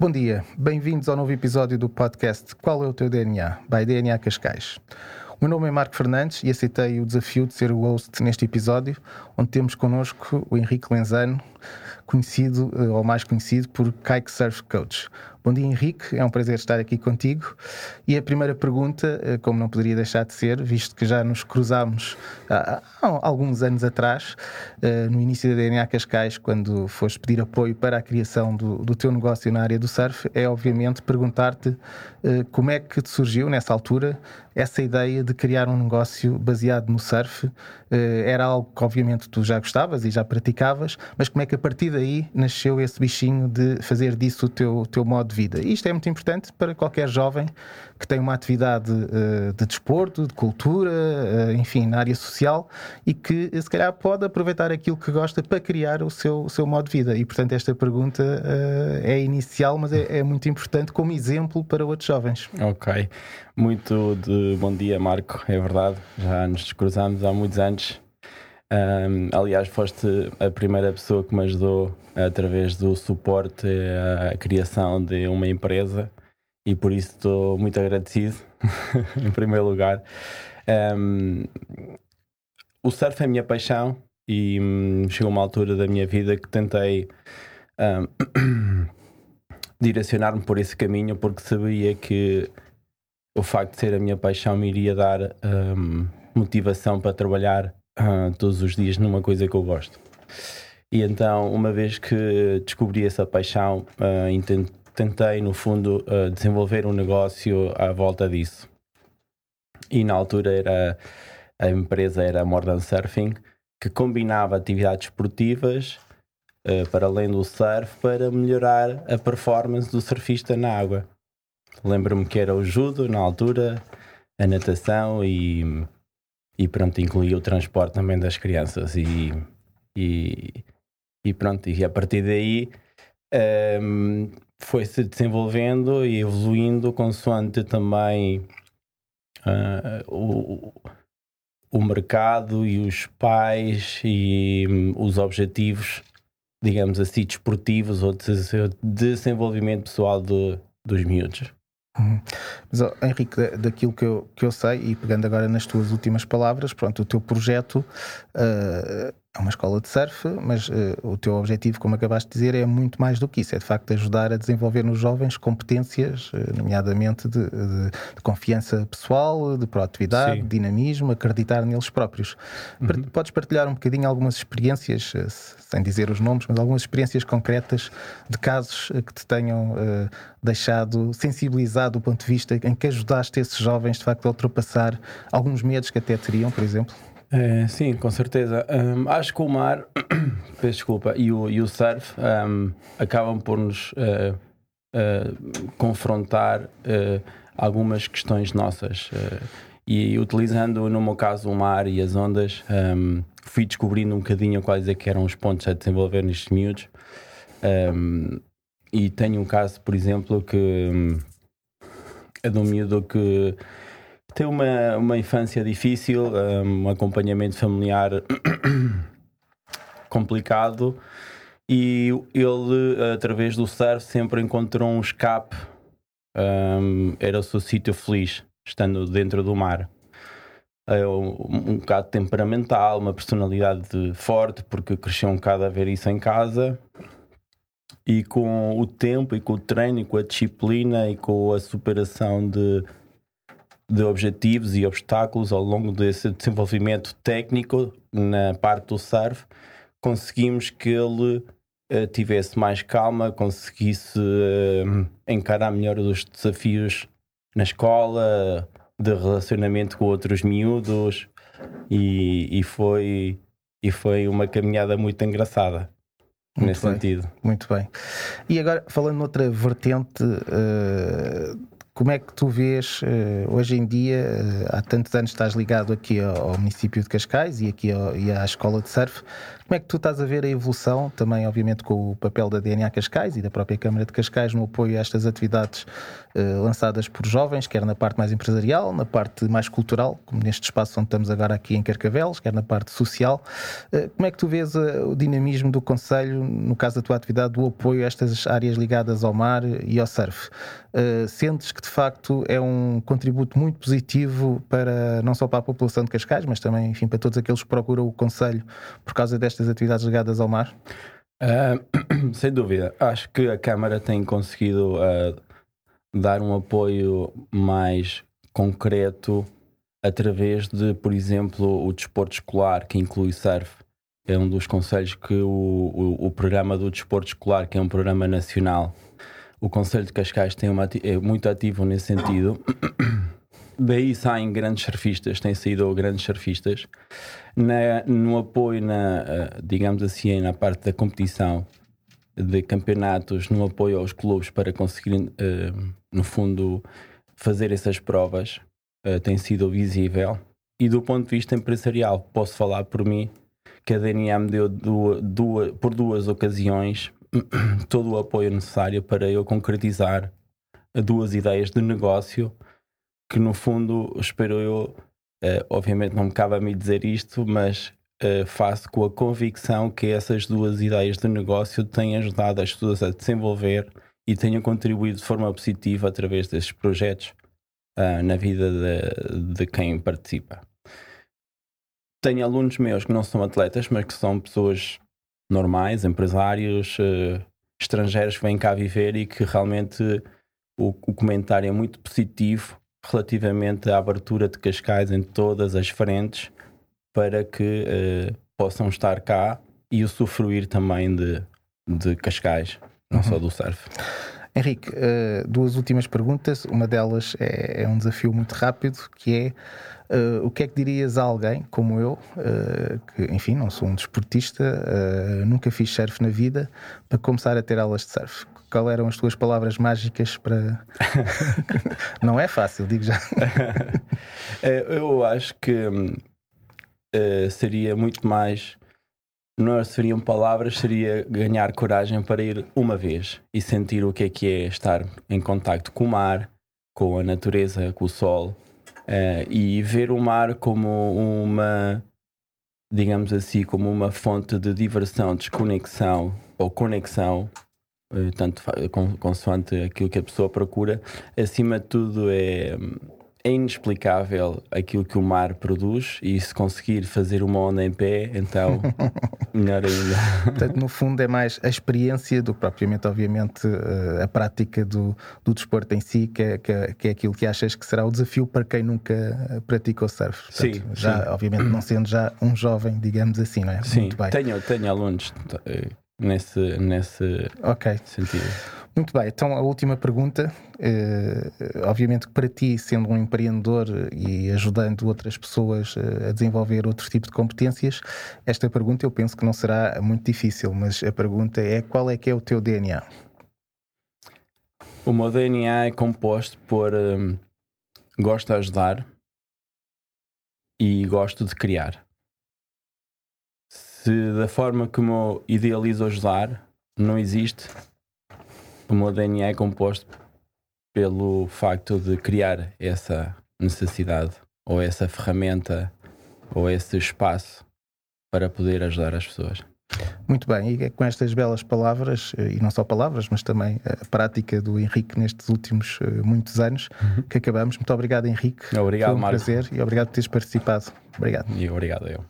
Bom dia, bem-vindos ao novo episódio do podcast Qual é o teu DNA? By DNA Cascais. O meu nome é Marco Fernandes e aceitei o desafio de ser o host neste episódio, onde temos connosco o Henrique Lenzano, conhecido eh, ou mais conhecido por Kike Surf Coach. Bom dia, Henrique. É um prazer estar aqui contigo. E a primeira pergunta, eh, como não poderia deixar de ser, visto que já nos cruzámos há, alguns anos atrás, eh, no início da DNA Cascais, quando foste pedir apoio para a criação do, do teu negócio na área do surf, é obviamente perguntar-te eh, como é que te surgiu nessa altura essa ideia de criar um negócio baseado no surf. Era algo que, obviamente, tu já gostavas e já praticavas, mas como é que a partir daí nasceu esse bichinho de fazer disso o teu, teu modo de vida. E isto é muito importante para qualquer jovem que tem uma atividade uh, de desporto, de cultura, uh, enfim, na área social e que se calhar pode aproveitar aquilo que gosta para criar o seu, o seu modo de vida. E portanto, esta pergunta uh, é inicial, mas é, é, muito importante como exemplo para outros jovens. Ok, muito de bom dia, Marco. É verdade, já nos cruzamos há muitos anos. Um, aliás, foste a primeira pessoa que me ajudou através do suporte à criação de uma empresa e por isso estou muito agradecido, em primeiro lugar. Um, o surf é a minha paixão e um, chegou uma altura da minha vida que tentei um, direcionar-me por esse caminho porque sabia que o facto de ser a minha paixão me iria dar hum, motivação para trabalhar uh, todos os dias numa coisa que eu gosto. E então, uma vez que descobri essa paixão, uh, tentei, no fundo, uh, desenvolver um negócio à volta disso. E na altura era a empresa era Modern Surfing, que combinava atividades esportivas uh, para além do surf para melhorar a performance do surfista na água. Lembro-me que era o judo na altura, a natação e e pronto, incluía o transporte também das crianças e, e, e pronto, e a partir daí um, foi-se desenvolvendo e evoluindo consoante também uh, o, o mercado e os pais e um, os objetivos, digamos assim, desportivos ou de desenvolvimento pessoal de, dos miúdos. Uhum. Mas, oh, Henrique, daquilo que eu, que eu sei, e pegando agora nas tuas últimas palavras, pronto, o teu projeto uh, é uma escola de surf, mas uh, o teu objetivo, como acabaste de dizer, é muito mais do que isso. É de facto ajudar a desenvolver nos jovens competências, uh, nomeadamente de, de, de, confiança pessoal, de proatividade, de dinamismo, acreditar neles próprios. Uhum. Podes partilhar um bocadinho algumas experiências, uh, sem dizer os nomes, mas algumas experiências concretas de casos que te tenham deixado sensibilizado do ponto de vista em que ajudaste esses jovens de facto a ultrapassar alguns medos que até teriam, por exemplo? É, sim, com certeza. Um, acho que o mar, peço desculpa, e o, e o surf um, acabam por nos uh, uh, confrontar uh, algumas questões nossas. e utilizando, no meu caso, o mar e as ondas, um, fui descobrindo um bocadinho quais é que eram os pontos a desenvolver nestes miúdos. e tenho um caso, por exemplo, que é de um miúdo que tem uma, uma infância difícil, um acompanhamento familiar complicado e ele, através do surf, sempre encontrou um escape. Um, era o seu sítio feliz, estando dentro do mar. É um, um bocado temperamental, uma personalidade forte, porque cresceu um bocado a ver isso em casa. E com o tempo, e com o treino, e com a disciplina, e com a superação de de objetivos e obstáculos ao longo desse desenvolvimento técnico na parte do surf, conseguimos que ele uh, tivesse mais calma, conseguisse uh, encarar melhor os desafios na escola, de relacionamento com outros miúdos e, e foi e foi uma caminhada muito engraçada muito nesse bem, sentido. Muito bem. E agora, falando noutra vertente uh, como é que tu vês uh, hoje em dia, uh, há tantos anos estás ligado aqui ao, município de Cascais e aqui ao, e à escola de surf, como é que tu estás a ver a evolução, também obviamente com o papel da DNA Cascais e da própria Câmara de Cascais no apoio a estas atividades uh, lançadas por jovens, quer na parte mais empresarial, na parte mais cultural, como neste espaço onde estamos agora aqui em Carcavelos, quer na parte social. Como é que tu vês o dinamismo do Conselho, no caso da tua atividade, do apoio a estas áreas ligadas ao mar e ao surf? sentes que de facto é um contributo muito positivo para não só para a população de Cascais, mas também, enfim, para todos aqueles que procuram o Conselho por causa destas atividades ligadas ao mar? Uh, sem dúvida. Acho que a Câmara tem conseguido uh, dar um apoio mais concreto através de, por exemplo, o desporto escolar, que inclui surf. É um dos conselhos que o, o, o programa do desporto escolar, que é um programa nacional, o Conselho de Cascais tem uma, é muito ativo nesse sentido. Daí saem grandes surfistas, têm saído grandes surfistas. Na, no apoio, na, eh, digamos assim, na parte da competição de campeonatos, no apoio aos clubes para conseguirem, uh, no fundo, fazer essas provas, uh, tem sido visível. E do ponto de vista empresarial, posso falar por mim que a DNA me deu duas, duas, por duas ocasiões todo o apoio necessário para eu concretizar duas ideias de negócio que no fundo espero eu, uh, obviamente não me cabe a mim dizer isto, mas uh, faço com a convicção que essas duas ideias de negócio têm ajudado as pessoas a desenvolver e tenham contribuído de forma positiva através desses projetos uh, na vida de, de quem participa. Tenho alunos meus que não são atletas, mas que são pessoas normais, empresários, estrangeiros que vêm cá viver e que realmente o, o comentário é muito positivo relativamente à abertura de Cascais em todas as frentes para que uh, possam estar cá e usufruir também de, de Cascais, não uhum. só do surf. Henrique, uh, duas últimas perguntas. Uma delas é, é, um desafio muito rápido, que é uh, o que é que dirias a alguém como eu, uh, que enfim, não sou um desportista, nunca fiz surf na vida, para começar a ter aulas de surf? Qual eram as tuas palavras mágicas para. não é fácil, digo já. eu acho que seria muito mais não seriam palavras, seria ganhar coragem para ir uma vez e sentir o que é que é estar em contacto com o mar, com a natureza, com o sol uh, e ver o mar como uma, digamos assim, como uma fonte de diversão, desconexão ou conexão, uh, tanto consoante aquilo que a pessoa procura. Acima de tudo, é é inexplicável aquilo que o mar produz e se conseguir fazer uma onda em pé, então melhor ainda. Portanto, no fundo, é mais a experiência do que propriamente, obviamente, eh, a prática do, do desporto em si, que é, que, é, que é aquilo que achas que será o desafio para quem nunca praticou surf. Portanto, sim, já, sim. obviamente, não sendo já um jovem, digamos assim, não é? Sim, Muito bem. Tenho, tenho alunos eh, nesse, nesse okay. sentido. Muito bem, então a última pergunta. Uh, obviamente que para ti, sendo um empreendedor e ajudando outras pessoas uh, a desenvolver outro tipo de competências, esta pergunta eu penso que não será muito difícil, mas a pergunta é qual é que é o teu DNA? O meu DNA é composto por um, gosto de ajudar e gosto de criar. Se da forma como eu idealizo ajudar não existe, o meu DNA é composto pelo facto de criar essa necessidade ou essa ferramenta ou esse espaço para poder ajudar as pessoas. Muito bem, e com estas belas palavras, eh, e não só palavras, mas também a prática do Henrique nestes últimos eh, muitos anos, uhum. que acabamos. Muito obrigado, Henrique. Obrigado, Foi um Marco. prazer e obrigado por teres participado. Obrigado. E obrigado eu.